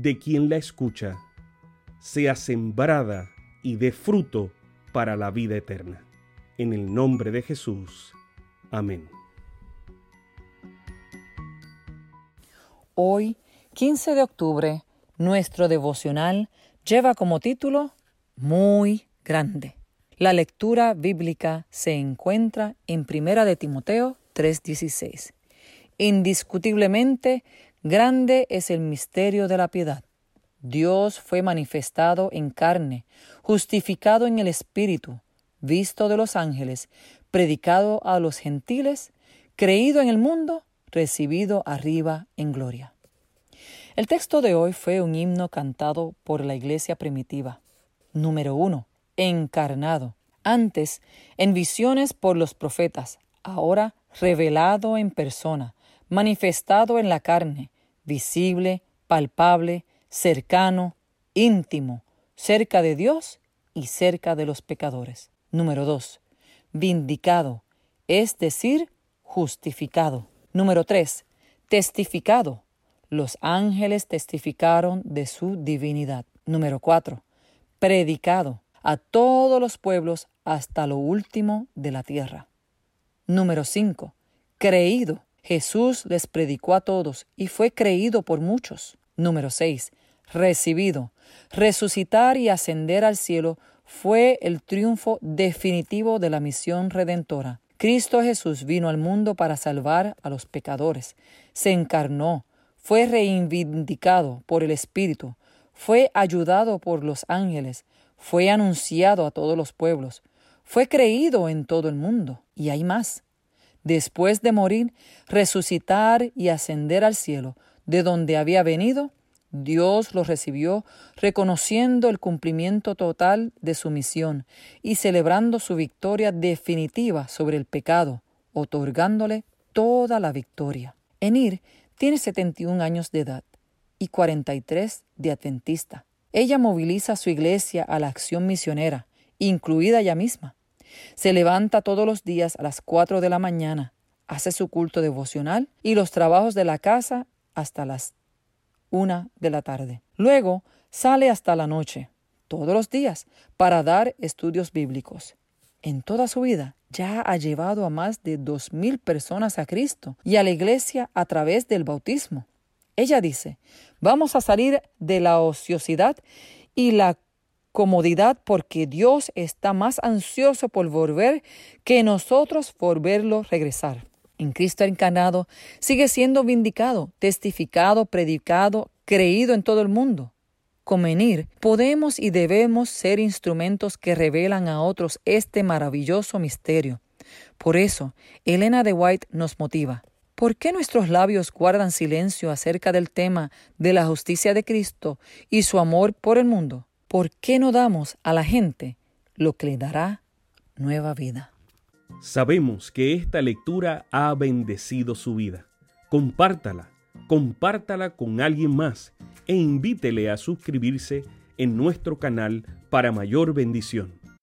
de quien la escucha, sea sembrada y dé fruto para la vida eterna. En el nombre de Jesús. Amén. Hoy, 15 de octubre, nuestro devocional lleva como título Muy grande. La lectura bíblica se encuentra en Primera de Timoteo 3:16. Indiscutiblemente, grande es el misterio de la piedad. Dios fue manifestado en carne, justificado en el Espíritu, visto de los ángeles, predicado a los gentiles, creído en el mundo, recibido arriba en gloria. El texto de hoy fue un himno cantado por la iglesia primitiva. Número uno, encarnado. Antes, en visiones por los profetas, ahora revelado en persona, manifestado en la carne, visible, palpable, cercano, íntimo, cerca de Dios y cerca de los pecadores. Número 2. Vindicado, es decir, justificado. Número 3. Testificado. Los ángeles testificaron de su divinidad. Número 4. Predicado a todos los pueblos hasta lo último de la tierra. Número 5. Creído. Jesús les predicó a todos y fue creído por muchos. Número 6. Recibido. Resucitar y ascender al cielo fue el triunfo definitivo de la misión redentora. Cristo Jesús vino al mundo para salvar a los pecadores. Se encarnó, fue reivindicado por el Espíritu, fue ayudado por los ángeles, fue anunciado a todos los pueblos, fue creído en todo el mundo. Y hay más. Después de morir, resucitar y ascender al cielo, de donde había venido, Dios lo recibió reconociendo el cumplimiento total de su misión y celebrando su victoria definitiva sobre el pecado, otorgándole toda la victoria. Enir tiene 71 años de edad y 43 de adventista. Ella moviliza a su iglesia a la acción misionera, incluida ella misma. Se levanta todos los días a las 4 de la mañana, hace su culto devocional y los trabajos de la casa hasta las una de la tarde. Luego sale hasta la noche, todos los días, para dar estudios bíblicos. En toda su vida ya ha llevado a más de dos mil personas a Cristo y a la iglesia a través del bautismo. Ella dice, vamos a salir de la ociosidad y la comodidad porque Dios está más ansioso por volver que nosotros por verlo regresar en Cristo encarnado, sigue siendo vindicado, testificado, predicado, creído en todo el mundo. Convenir, podemos y debemos ser instrumentos que revelan a otros este maravilloso misterio. Por eso, Elena de White nos motiva. ¿Por qué nuestros labios guardan silencio acerca del tema de la justicia de Cristo y su amor por el mundo? ¿Por qué no damos a la gente lo que le dará nueva vida? Sabemos que esta lectura ha bendecido su vida. Compártala, compártala con alguien más e invítele a suscribirse en nuestro canal para mayor bendición.